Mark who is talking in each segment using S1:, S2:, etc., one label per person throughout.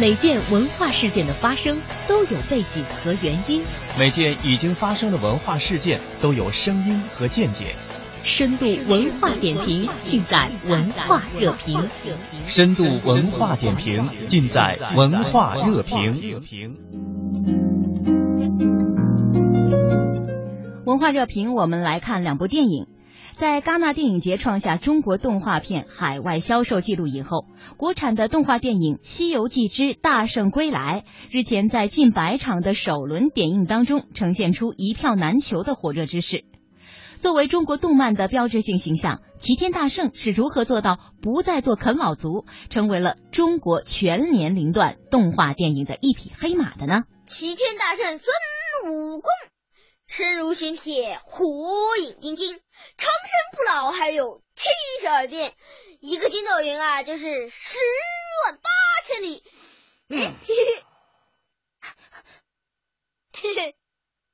S1: 每件文化事件的发生都有背景和原因，
S2: 每件已经发生的文化事件都有声音和见解。
S1: 深度文化点评，尽在文化热评。
S2: 深度文化点评，尽在文化热评。
S3: 文化热评，我们来看两部电影。在戛纳电影节创下中国动画片海外销售记录以后，国产的动画电影《西游记之大圣归来》日前在近百场的首轮点映当中，呈现出一票难求的火热之势。作为中国动漫的标志性形象，齐天大圣是如何做到不再做啃老族，成为了中国全年龄段动画电影的一匹黑马的呢？
S4: 齐天大圣孙悟空。身如玄铁，火眼金睛，长生不老，还有七十二变，一个筋斗云啊，就是十万八千里。嗯，嘿嘿，嘿嘿，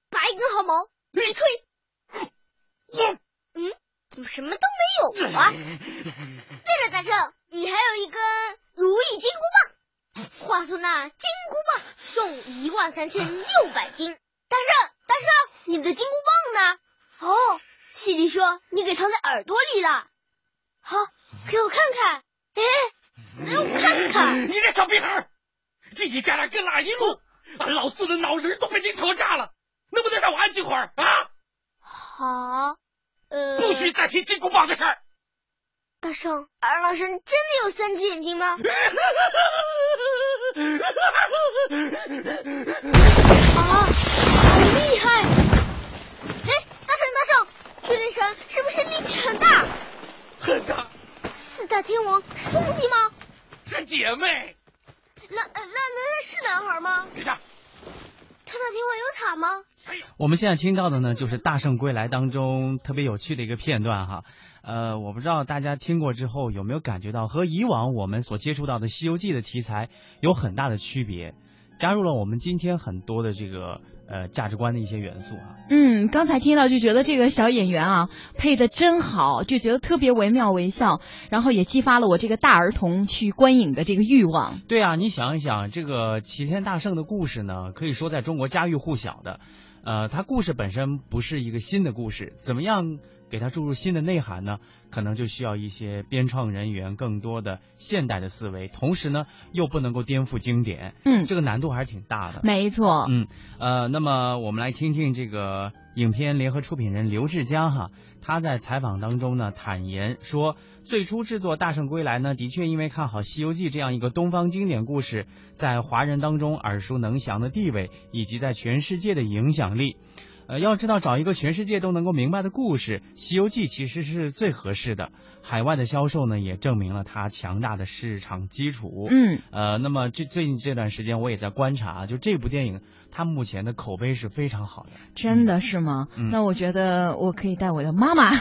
S4: 拔一根毫毛，你吹。嗯，怎么什么都没有啊？对了，大圣，你还有一根如意金箍棒。话说那金箍棒送一万三千六百斤。大圣。你的金箍棒呢？哦，西迪说你给藏在耳朵里了。好，给我看看。哎，让我看看。
S5: 你这小屁孩，叽叽喳喳跟哪一路？俺老四的脑仁都被你吵炸了，能不能让我安静会儿啊？
S4: 好，呃，
S5: 不许再提金箍棒的事儿。
S4: 大圣，二郎神真的有三只眼睛吗？啊，好厉害！月灵神是不是力气很大？
S5: 很大。
S4: 四大天王是兄弟吗？
S5: 是姐妹。
S4: 那那那是男孩吗？
S5: 别炸。
S4: 四大天王有塔吗？
S6: 我们现在听到的呢，就是《大圣归来》当中特别有趣的一个片段哈。呃，我不知道大家听过之后有没有感觉到和以往我们所接触到的《西游记》的题材有很大的区别，加入了我们今天很多的这个。呃，价值观的一些元素啊。
S3: 嗯，刚才听到就觉得这个小演员啊配的真好，就觉得特别惟妙惟肖，然后也激发了我这个大儿童去观影的这个欲望。
S6: 对啊，你想一想，这个齐天大圣的故事呢，可以说在中国家喻户晓的。呃，它故事本身不是一个新的故事，怎么样？给它注入新的内涵呢，可能就需要一些编创人员更多的现代的思维，同时呢又不能够颠覆经典，
S3: 嗯，
S6: 这个难度还是挺大的。
S3: 没错，
S6: 嗯，呃，那么我们来听听这个影片联合出品人刘志佳哈，他在采访当中呢坦言说，最初制作《大圣归来》呢，的确因为看好《西游记》这样一个东方经典故事在华人当中耳熟能详的地位，以及在全世界的影响力。呃，要知道找一个全世界都能够明白的故事，《西游记》其实是最合适的。海外的销售呢，也证明了它强大的市场基础。
S3: 嗯，
S6: 呃，那么这最近这段时间我也在观察，就这部电影，它目前的口碑是非常好的。
S3: 真的是吗？那我觉得我可以带我的妈妈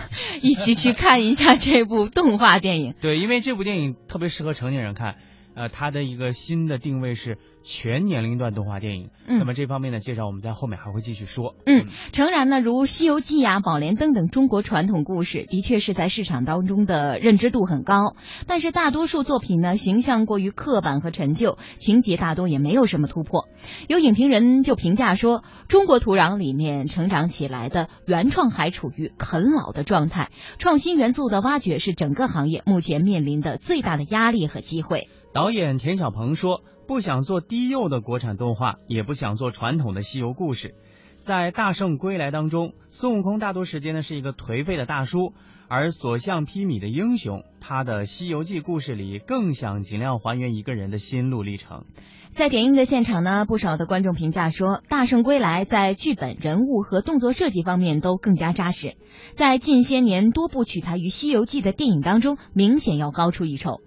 S3: 一起去看一下这部动画电影。
S6: 对，因为这部电影特别适合成年人看。呃，它的一个新的定位是全年龄段动画电影。
S3: 嗯，
S6: 那么这方面的介绍我们在后面还会继续说。
S3: 嗯，诚然呢，如《西游记》啊、《宝莲灯》等中国传统故事，的确是在市场当中的认知度很高。但是大多数作品呢，形象过于刻板和陈旧，情节大多也没有什么突破。有影评人就评价说，中国土壤里面成长起来的原创还处于啃老的状态，创新元素的挖掘是整个行业目前面临的最大的压力和机会。
S6: 导演田小鹏说：“不想做低幼的国产动画，也不想做传统的西游故事。在《大圣归来》当中，孙悟空大多时间呢是一个颓废的大叔，而所向披靡的英雄，他的《西游记》故事里更想尽量还原一个人的心路历程。”
S3: 在点映的现场呢，不少的观众评价说，《大圣归来》在剧本、人物和动作设计方面都更加扎实，在近些年多部取材于《西游记》的电影当中，明显要高出一筹。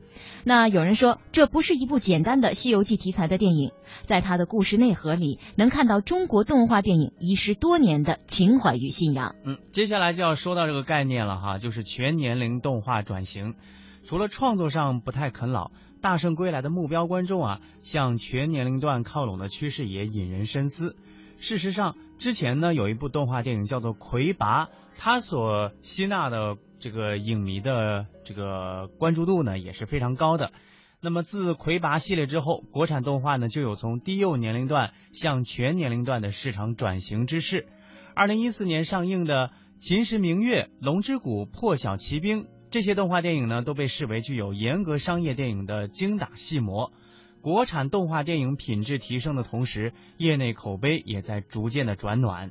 S3: 那有人说，这不是一部简单的《西游记》题材的电影，在它的故事内核里，能看到中国动画电影遗失多年的情怀与信仰。
S6: 嗯，接下来就要说到这个概念了哈，就是全年龄动画转型。除了创作上不太啃老，《大圣归来》的目标观众啊，向全年龄段靠拢的趋势也引人深思。事实上，之前呢有一部动画电影叫做《魁拔》，它所吸纳的。这个影迷的这个关注度呢也是非常高的，那么自魁拔系列之后，国产动画呢就有从低幼年龄段向全年龄段的市场转型之势。二零一四年上映的《秦时明月》《龙之谷》《破晓奇兵》这些动画电影呢，都被视为具有严格商业电影的精打细磨。国产动画电影品质提升的同时，业内口碑也在逐渐的转暖。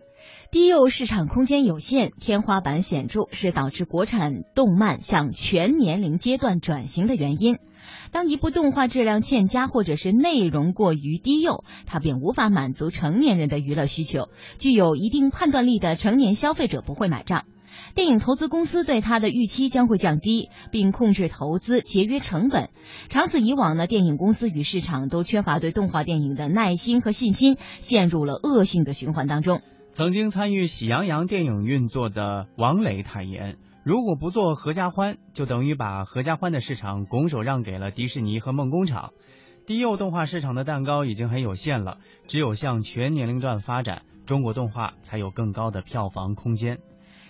S3: 低幼市场空间有限，天花板显著，是导致国产动漫向全年龄阶段转型的原因。当一部动画质量欠佳，或者是内容过于低幼，它便无法满足成年人的娱乐需求，具有一定判断力的成年消费者不会买账。电影投资公司对它的预期将会降低，并控制投资，节约成本。长此以往呢，电影公司与市场都缺乏对动画电影的耐心和信心，陷入了恶性的循环当中。
S6: 曾经参与《喜羊羊》电影运作的王磊坦言，如果不做合家欢，就等于把合家欢的市场拱手让给了迪士尼和梦工厂。低幼动画市场的蛋糕已经很有限了，只有向全年龄段发展，中国动画才有更高的票房空间。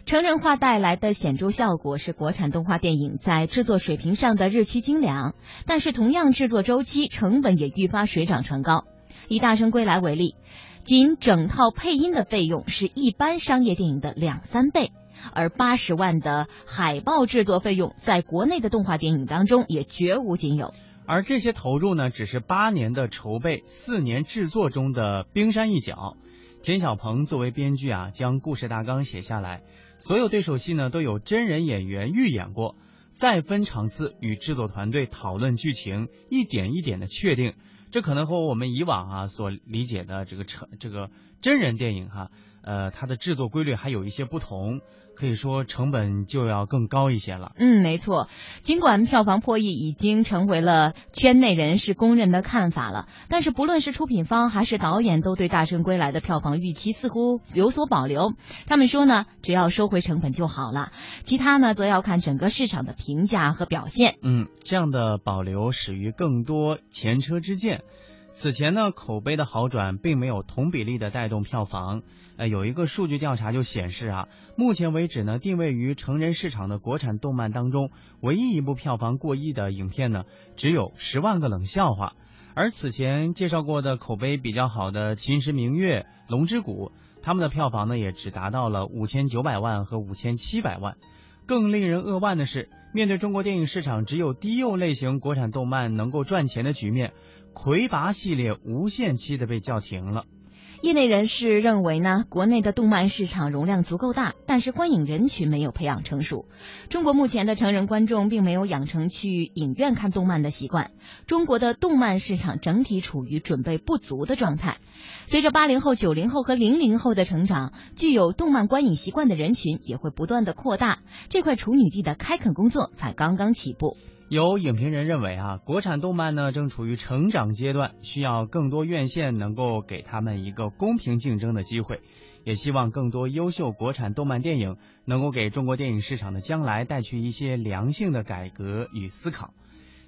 S3: 成人化带来的显著效果是国产动画电影在制作水平上的日趋精良，但是同样制作周期、成本也愈发水涨船高。以《大圣归来》为例，仅整套配音的费用是一般商业电影的两三倍，而八十万的海报制作费用在国内的动画电影当中也绝无仅有。
S6: 而这些投入呢，只是八年的筹备、四年制作中的冰山一角。田小鹏作为编剧啊，将故事大纲写下来。所有对手戏呢都有真人演员预演过，再分场次与制作团队讨论剧情，一点一点的确定。这可能和我们以往啊所理解的这个成这个真人电影哈。呃，它的制作规律还有一些不同，可以说成本就要更高一些了。
S3: 嗯，没错。尽管票房破亿已经成为了圈内人士公认的看法了，但是不论是出品方还是导演，都对《大圣归来》的票房预期似乎有所保留。他们说呢，只要收回成本就好了，其他呢则要看整个市场的评价和表现。
S6: 嗯，这样的保留始于更多前车之鉴。此前呢，口碑的好转并没有同比例的带动票房。呃，有一个数据调查就显示啊，目前为止呢，定位于成人市场的国产动漫当中，唯一一部票房过亿的影片呢，只有《十万个冷笑话》。而此前介绍过的口碑比较好的《秦时明月》《龙之谷》，他们的票房呢，也只达到了五千九百万和五千七百万。更令人扼腕的是，面对中国电影市场只有低幼类型国产动漫能够赚钱的局面。魁拔系列无限期的被叫停了。
S3: 业内人士认为呢，国内的动漫市场容量足够大，但是观影人群没有培养成熟。中国目前的成人观众并没有养成去影院看动漫的习惯。中国的动漫市场整体处于准备不足的状态。随着八零后、九零后和零零后的成长，具有动漫观影习惯的人群也会不断的扩大。这块处女地的开垦工作才刚刚起步。
S6: 有影评人认为啊，国产动漫呢正处于成长阶段，需要更多院线能够给他们一个公平竞争的机会，也希望更多优秀国产动漫电影能够给中国电影市场的将来带去一些良性的改革与思考。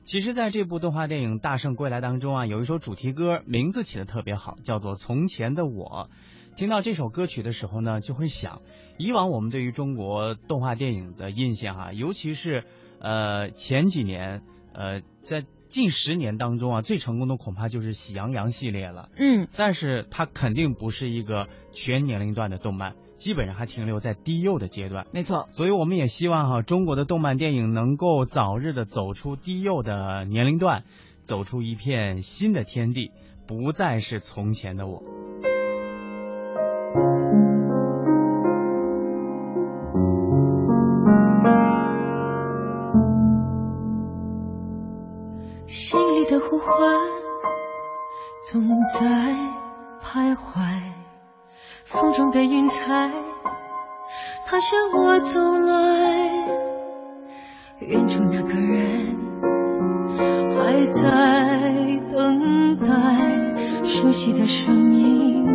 S6: 其实，在这部动画电影《大圣归来》当中啊，有一首主题歌，名字起的特别好，叫做《从前的我》。听到这首歌曲的时候呢，就会想，以往我们对于中国动画电影的印象啊，尤其是。呃，前几年，呃，在近十年当中啊，最成功的恐怕就是《喜羊羊》系列了。
S3: 嗯，
S6: 但是它肯定不是一个全年龄段的动漫，基本上还停留在低幼的阶段。
S3: 没错，
S6: 所以我们也希望哈，中国的动漫电影能够早日的走出低幼的年龄段，走出一片新的天地，不再是从前的我。
S7: 呼唤总在徘徊，风中的云彩，它向我走来。远处那个人还在等待，熟悉的声音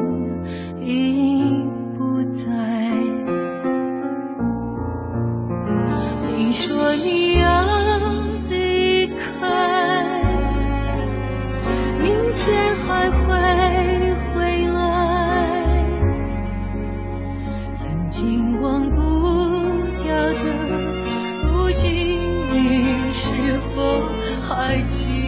S7: 爱情。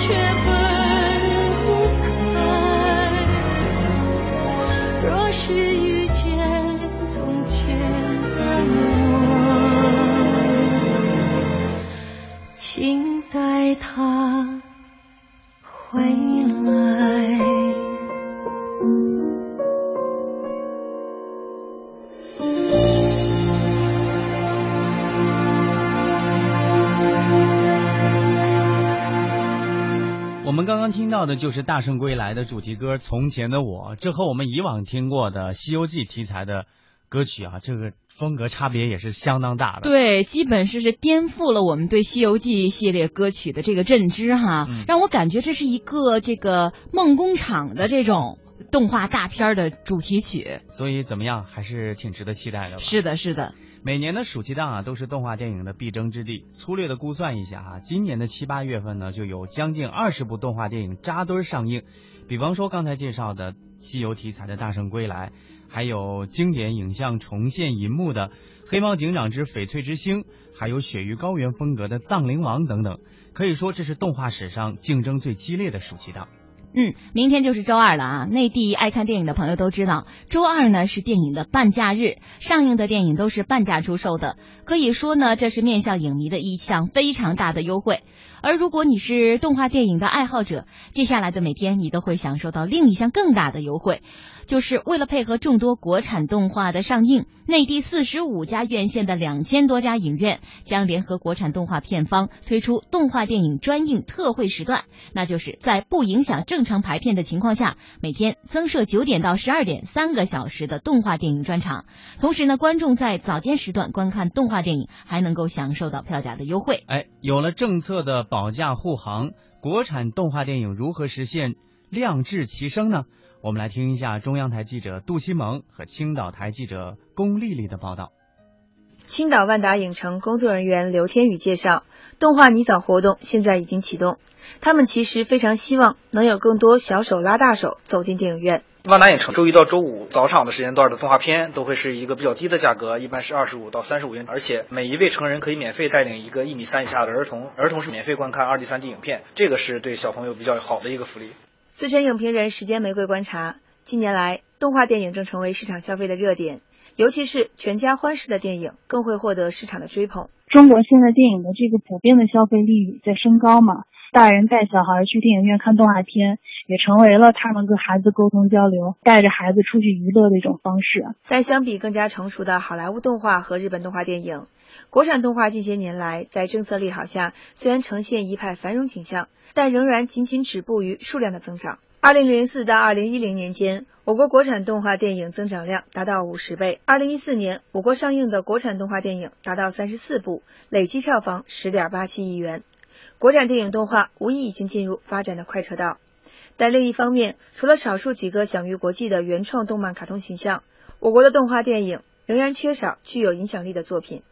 S7: 却不
S6: 到的就是《大圣归来》的主题歌《从前的我》，这和我们以往听过的《西游记》题材的歌曲啊，这个风格差别也是相当大的。
S3: 对，基本是是颠覆了我们对《西游记》系列歌曲的这个认知哈，
S6: 嗯
S3: 让我感觉这是一个这个梦工厂的这种动画大片儿的主题曲。
S6: 所以怎么样，还是挺值得期待的。
S3: 是的，是的，
S6: 每年的暑期档啊，都是动画电影的必争之地。粗略的估算一下啊，今年的七八月份呢，就有将近二十部动画电影扎堆儿上映。比方说刚才介绍的西游题材的《大圣归来》，还有经典影像重现银幕的《黑猫警长之翡翠之星》，还有雪域高原风格的《藏灵王》等等。可以说，这是动画史上竞争最激烈的暑期档。
S3: 嗯，明天就是周二了啊！内地爱看电影的朋友都知道，周二呢是电影的半价日，上映的电影都是半价出售的。可以说呢，这是面向影迷的一项非常大的优惠。而如果你是动画电影的爱好者，接下来的每天你都会享受到另一项更大的优惠，就是为了配合众多国产动画的上映，内地四十五家院线的两千多家影院将联合国产动画片方推出动画电影专映特惠时段，那就是在不影响正常排片的情况下，每天增设九点到十二点三个小时的动画电影专场。同时呢，观众在早间时段观看动画电影还能够享受到票价的优惠。
S6: 哎，有了政策的保驾护航，国产动画电影如何实现量质齐升呢？我们来听一下中央台记者杜西蒙和青岛台记者龚丽丽的报道。
S8: 青岛万达影城工作人员刘天宇介绍，动画泥枣活动现在已经启动。他们其实非常希望能有更多小手拉大手走进电影院。
S9: 万达影城周一到周五早场的时间段的动画片都会是一个比较低的价格，一般是二十五到三十五元，而且每一位成人可以免费带领一个一米三以下的儿童，儿童是免费观看二 D、三 D 影片，这个是对小朋友比较好的一个福利。
S8: 资深影评人时间玫瑰观察，近年来动画电影正成为市场消费的热点，尤其是全家欢式的电影更会获得市场的追捧。
S10: 中国现在电影的这个普遍的消费力在升高嘛，大人带小孩去电影院看动画片，也成为了他们跟孩子沟通交流、带着孩子出去娱乐的一种方式。
S8: 但相比更加成熟的好莱坞动画和日本动画电影，国产动画近些年来在政策利好下，虽然呈现一派繁荣景象，但仍然仅仅止步于数量的增长。二零零四到二零一零年间，我国国产动画电影增长量达到五十倍。二零一四年，我国上映的国产动画电影达到三十四部，累计票房十点八七亿元。国产电影动画无疑已经进入发展的快车道。但另一方面，除了少数几个享誉国际的原创动漫卡通形象，我国的动画电影仍然缺少具有影响力的作品。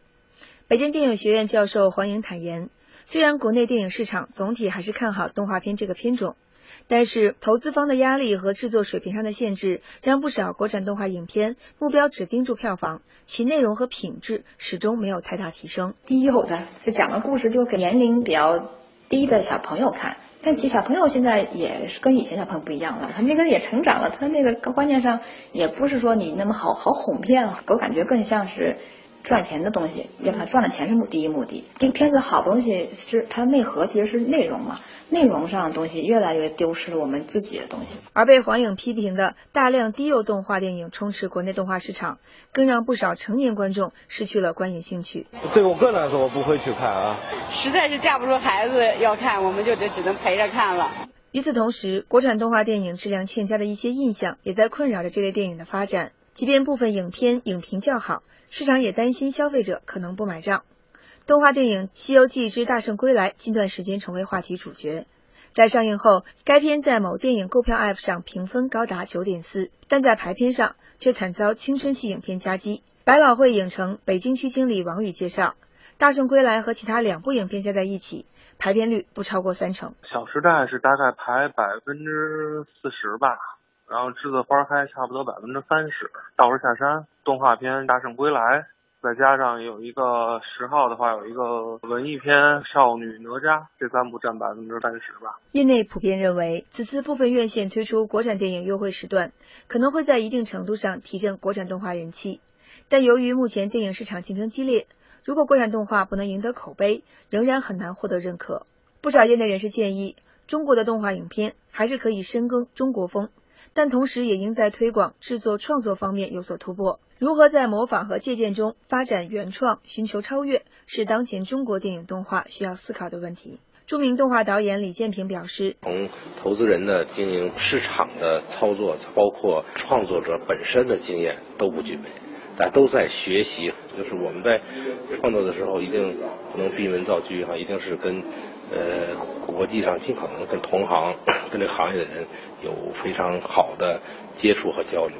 S8: 北京电影学院教授黄颖坦言，虽然国内电影市场总体还是看好动画片这个片种。但是，投资方的压力和制作水平上的限制，让不少国产动画影片目标只盯住票房，其内容和品质始终没有太大提升。
S11: 低幼的，就讲个故事，就给年龄比较低的小朋友看。但其实小朋友现在也是跟以前小朋友不一样了，他那个也成长了，他那个观念上也不是说你那么好好哄骗了，我感觉更像是赚钱的东西，要他赚的钱是目第一目的。这个片子好东西是它内核其实是内容嘛。内容上的东西越来越丢失了我们自己的东西，
S8: 而被黄影批评的大量低幼动画电影充斥国内动画市场，更让不少成年观众失去了观影兴趣。
S12: 对我个人来说，我不会去看啊，
S13: 实在是架不住孩子要看，我们就得只能陪着看了。
S8: 与此同时，国产动画电影质量欠佳的一些印象也在困扰着这类电影的发展。即便部分影片影评较好，市场也担心消费者可能不买账。动画电影《西游记之大圣归来》近段时间成为话题主角，在上映后，该片在某电影购票 App 上评分高达九点四，但在排片上却惨遭青春系影片夹击。百老汇影城北京区经理王宇介绍，《大圣归来》和其他两部影片加在一起，排片率不超过三成。
S14: 《小时代》是大概排百分之四十吧，然后《栀子花开》差不多百分之三十，《道士下山》动画片《大圣归来》。再加上有一个十号的话，有一个文艺片《少女哪吒》，这三部占百分之三十吧。
S8: 业内普遍认为，此次部分院线推出国产电影优惠时段，可能会在一定程度上提振国产动画人气。但由于目前电影市场竞争激烈，如果国产动画不能赢得口碑，仍然很难获得认可。不少业内人士建议，中国的动画影片还是可以深耕中国风，但同时也应在推广制作创作方面有所突破。如何在模仿和借鉴中发展原创、寻求超越，是当前中国电影动画需要思考的问题。著名动画导演李建平表示：“
S15: 从投资人的经营、市场的操作，包括创作者本身的经验都不具备，大家都在学习。就是我们在创作的时候，一定不能闭门造车哈，一定是跟呃国际上尽可能跟同行、跟这个行业的人有非常好的接触和交流。”